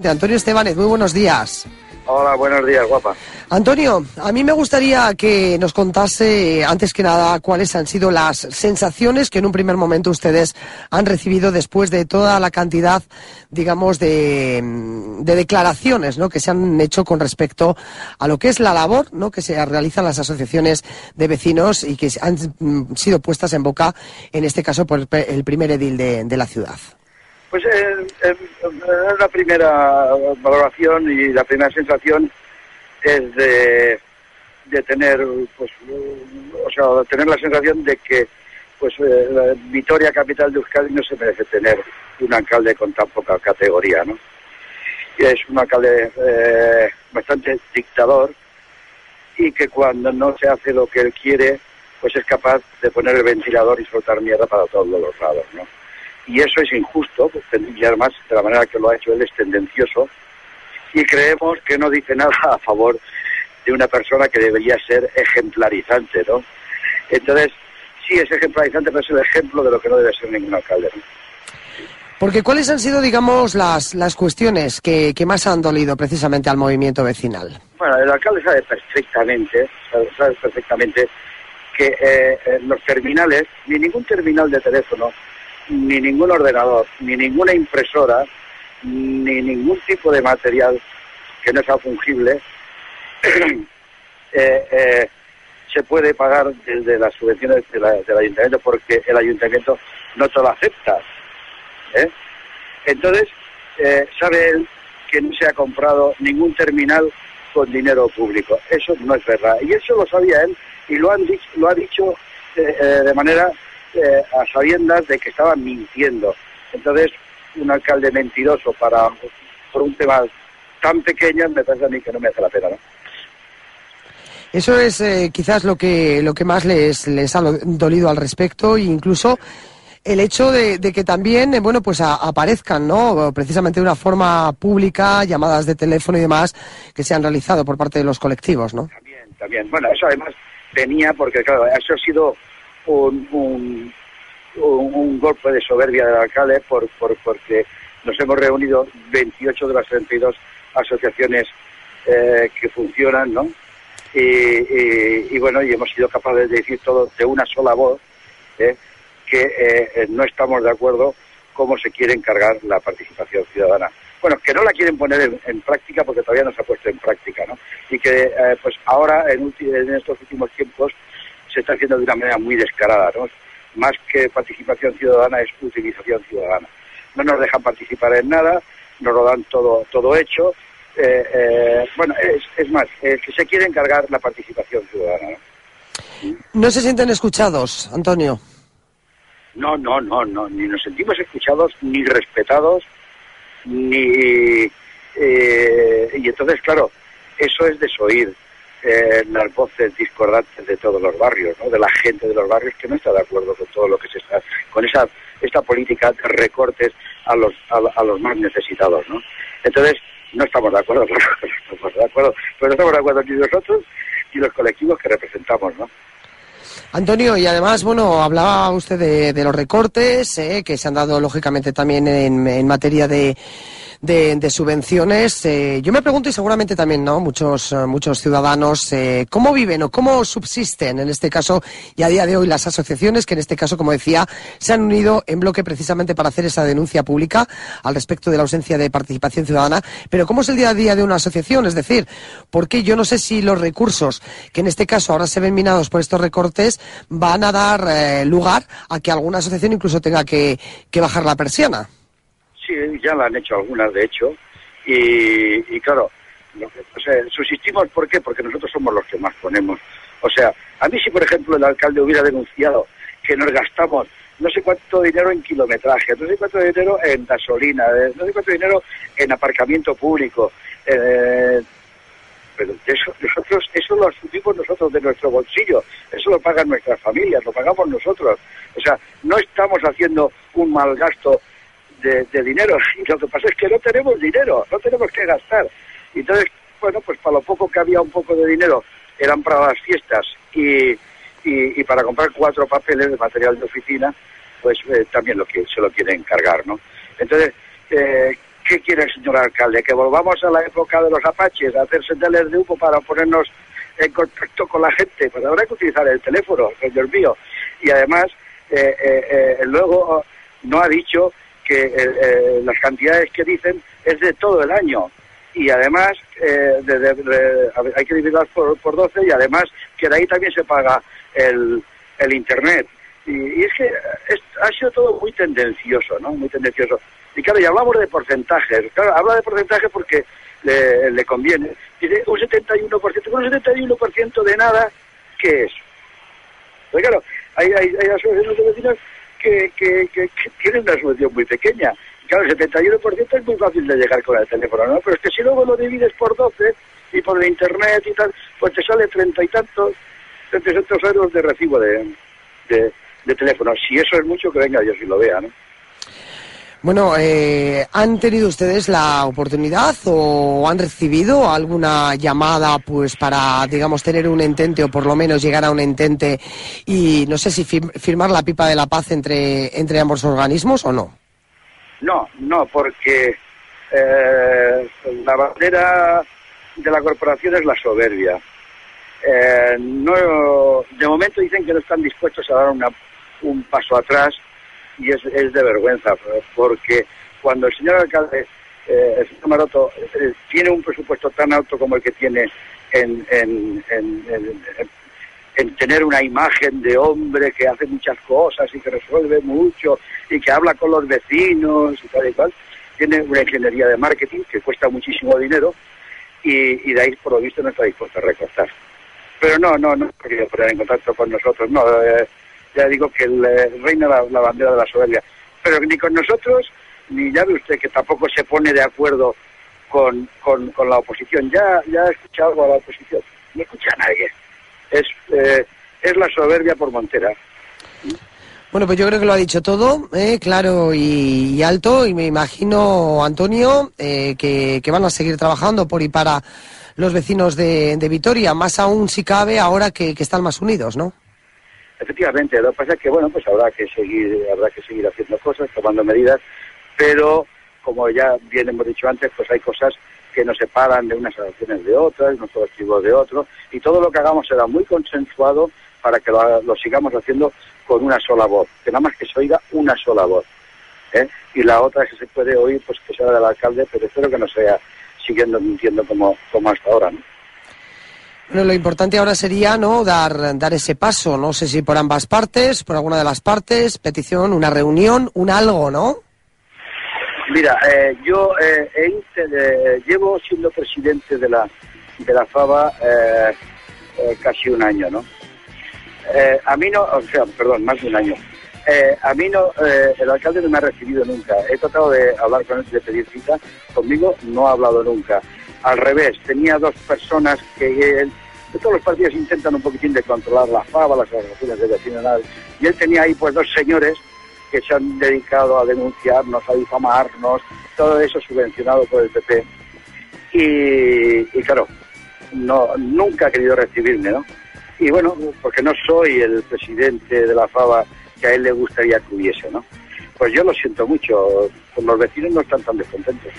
De Antonio Estebanez, muy buenos días. Hola, buenos días, guapa. Antonio, a mí me gustaría que nos contase, antes que nada, cuáles han sido las sensaciones que en un primer momento ustedes han recibido después de toda la cantidad, digamos, de, de declaraciones ¿no? que se han hecho con respecto a lo que es la labor ¿no? que se realizan las asociaciones de vecinos y que han sido puestas en boca, en este caso, por el primer edil de, de la ciudad. Pues eh, eh, la primera valoración y la primera sensación es de, tener, pues, o sea, tener la sensación de que pues eh, la Vitoria, capital de Euskadi, no se merece tener un alcalde con tan poca categoría, ¿no? Y es un alcalde eh, bastante dictador y que cuando no se hace lo que él quiere, pues es capaz de poner el ventilador y soltar mierda para todos los lados, ¿no? Y eso es injusto, pues, y además de la manera que lo ha hecho él es tendencioso, y creemos que no dice nada a favor de una persona que debería ser ejemplarizante, ¿no? Entonces, sí es ejemplarizante, pero es el ejemplo de lo que no debe ser ningún alcalde. Porque ¿cuáles han sido, digamos, las, las cuestiones que, que más han dolido precisamente al movimiento vecinal? Bueno, el alcalde sabe perfectamente, sabe, perfectamente que eh, los terminales, ni ningún terminal de teléfono, ni ningún ordenador, ni ninguna impresora, ni ningún tipo de material que no sea fungible, eh, eh, se puede pagar desde las subvenciones del ayuntamiento porque el ayuntamiento no te lo acepta. ¿eh? Entonces, sabe él que no se ha comprado ningún terminal con dinero público. Eso no es verdad. Y eso lo sabía él y lo, han dicho, lo ha dicho de manera eh, a sabiendas de que estaban mintiendo. Entonces, un alcalde mentiroso para por un tema tan pequeño me parece a mí que no me hace la pena, ¿no? Eso es eh, quizás lo que lo que más les, les ha dolido al respecto e incluso el hecho de, que también eh, bueno pues aparezcan no precisamente de una forma pública llamadas de teléfono y demás que se han realizado por parte de los colectivos no también también bueno eso además venía porque claro eso ha sido un, un, golpe de soberbia del alcalde por, por, porque nos hemos reunido 28 de las 32 asociaciones eh, que funcionan, ¿no? Y, bueno, y hemos sido capaces de decir todo de una sola voz ¿eh? que eh, no estamos de acuerdo cómo se quiere encargar la participación ciudadana. Bueno, que no la quieren poner en, práctica porque todavía no se ha puesto en práctica, ¿no? Y que pues ahora, en, en estos últimos tiempos, se está haciendo de una manera muy descarada, ¿no? Más que participación ciudadana es utilización ciudadana. No nos dejan participar en nada, nos lo dan todo, todo hecho. Eh, eh, bueno, es, es más, que se quiere encargar la participación ciudadana. ¿no? ¿No se sienten escuchados, Antonio? No, no, no, no, ni nos sentimos escuchados, ni respetados, ni... Eh, y entonces, claro, eso es desoír eh, las voces discordantes de todos los barrios, ¿no? de la gente de los barrios que no está de acuerdo con todo lo que se está, con esa esta política de recortes a los a, los más necesitados, ¿no? Entonces no estamos de acuerdo, no estamos de acuerdo, pero no estamos de acuerdo ni nosotros ni los colectivos que representamos, ¿no? Antonio, y además, bueno, hablaba usted de, los recortes eh, que se han dado lógicamente también en materia de de, subvenciones. Eh, yo me pregunto, y seguramente también no muchos, eh, muchos ciudadanos, eh, ¿cómo viven o cómo subsisten en este caso y a día de hoy las asociaciones que en este caso, como decía, se han unido en bloque precisamente para hacer esa denuncia pública al respecto de la ausencia de participación ciudadana? Pero ¿cómo es el día a día de una asociación? Es decir, porque yo no sé si los recursos que en este caso ahora se ven minados por estos recortes van a dar lugar a que alguna asociación incluso tenga que bajar la persiana ya la han hecho algunas, de hecho, y, claro, o sea, subsistimos, ¿por qué? Porque nosotros somos los que más ponemos. O sea, a mí si, por ejemplo, el alcalde hubiera denunciado que nos gastamos no sé cuánto dinero en kilometraje, no sé cuánto dinero en gasolina, eh, no sé cuánto dinero en aparcamiento público, eh, pero eso, nosotros, eso lo asumimos nosotros de nuestro bolsillo, eso lo pagan nuestras familias, lo pagamos nosotros. O sea, no estamos haciendo un mal gasto de, dinero. Y lo que pasa es que no tenemos dinero, no tenemos que gastar. Entonces, bueno, pues para lo poco que había un poco de dinero eran para las fiestas y, y, para comprar cuatro papeles de material de oficina, pues eh, también lo que se lo quieren encargar, ¿no? Entonces, eh, ¿qué quiere el señor alcalde? ¿Que volvamos a la época de los apaches, a hacer señales de humo para ponernos en contacto con la gente? Pues habrá que utilizar el teléfono, señor mío. Y además, eh, eh, eh, luego no ha dicho que las cantidades que dicen es de todo el año. Y además, hay que dividirlas por, por 12 y además que de ahí también se paga el, el Internet. Y, es que ha sido todo muy tendencioso, ¿no? Muy tendencioso. Y claro, y hablamos de porcentajes. Claro, habla de porcentaje porque le, conviene. Dice un 71%. Un 71% de nada, ¿qué es? Pues claro, hay, hay, hay asociaciones de vecinos que, que, que, una solución muy pequeña. Claro, el 71% es muy fácil de llegar con el teléfono, ¿no? Pero es que si luego lo divides por 12 y por el internet y tal, pues te sale treinta y tantos, treinta y tantos euros de recibo de, de, de teléfono. Si eso es mucho, que venga Dios y lo vea, ¿no? Bueno, eh, ¿han tenido ustedes la oportunidad o han recibido alguna llamada pues para, digamos, tener un entente o por lo menos llegar a un entente y no sé si firmar la pipa de la paz entre, entre ambos organismos o no? No, no, porque eh, la bandera de la corporación es la soberbia. Eh, no, de momento dicen que no están dispuestos a dar una, un paso atrás y es, es de vergüenza, porque cuando el señor alcalde, eh, el señor Maroto, eh, tiene un presupuesto tan alto como el que tiene en, en, en, tener una imagen de hombre que hace muchas cosas y que resuelve mucho y que habla con los vecinos y tal y cual, tiene una ingeniería de marketing que cuesta muchísimo dinero y, de ahí por lo visto no está dispuesto a recortar. Pero no, no, no ha querido poner en contacto con nosotros, no. Eh, ya digo que el, eh, reina la, bandera de la soberbia. Pero ni con nosotros, ni ya ve usted que tampoco se pone de acuerdo con, con, la oposición. Ya, ya ha escuchado algo a la oposición. No escucha a nadie. Es, eh, es la soberbia por Montera. Bueno, pues yo creo que lo ha dicho todo, eh, claro y, alto, y me imagino, Antonio, que, que, van a seguir trabajando por y para los vecinos de, de Vitoria, más aún si cabe ahora que están más unidos, ¿no? Efectivamente, lo que pasa es que bueno, pues habrá que seguir, habrá que seguir haciendo cosas, tomando medidas, pero como ya bien hemos dicho antes, pues hay cosas que nos separan de unas acciones de otras, unos colectivos de otros, y todo lo que hagamos será muy consensuado para que lo, sigamos haciendo con una sola voz, que nada más que se oiga una sola voz. ¿eh? Y la otra que se puede oír, pues que sea del alcalde, pero espero que no sea siguiendo mintiendo como, como hasta ahora. ¿no? Bueno, lo importante ahora sería no dar, dar ese paso, no sé si por ambas partes, por alguna de las partes, petición, una reunión, un algo, ¿no? Mira, eh, yo eh, eh, llevo siendo presidente de la de la FABA casi un año, ¿no? a mí no, o sea, perdón, más de un año. a mí no, el alcalde no me ha recibido nunca. He tratado de hablar con él, de pedir cita. Conmigo no ha hablado nunca al revés, tenía dos personas que él, todos los partidos intentan un poquitín de controlar la fava, las organizaciones de vecinales, y él tenía ahí pues dos señores que se han dedicado a denunciarnos, a difamarnos, todo eso subvencionado por el PP. Y, claro, no, nunca ha querido recibirme, ¿no? Y bueno, porque no soy el presidente de la FABA que a él le gustaría que hubiese, ¿no? Pues yo lo siento mucho, los vecinos no están tan descontentos.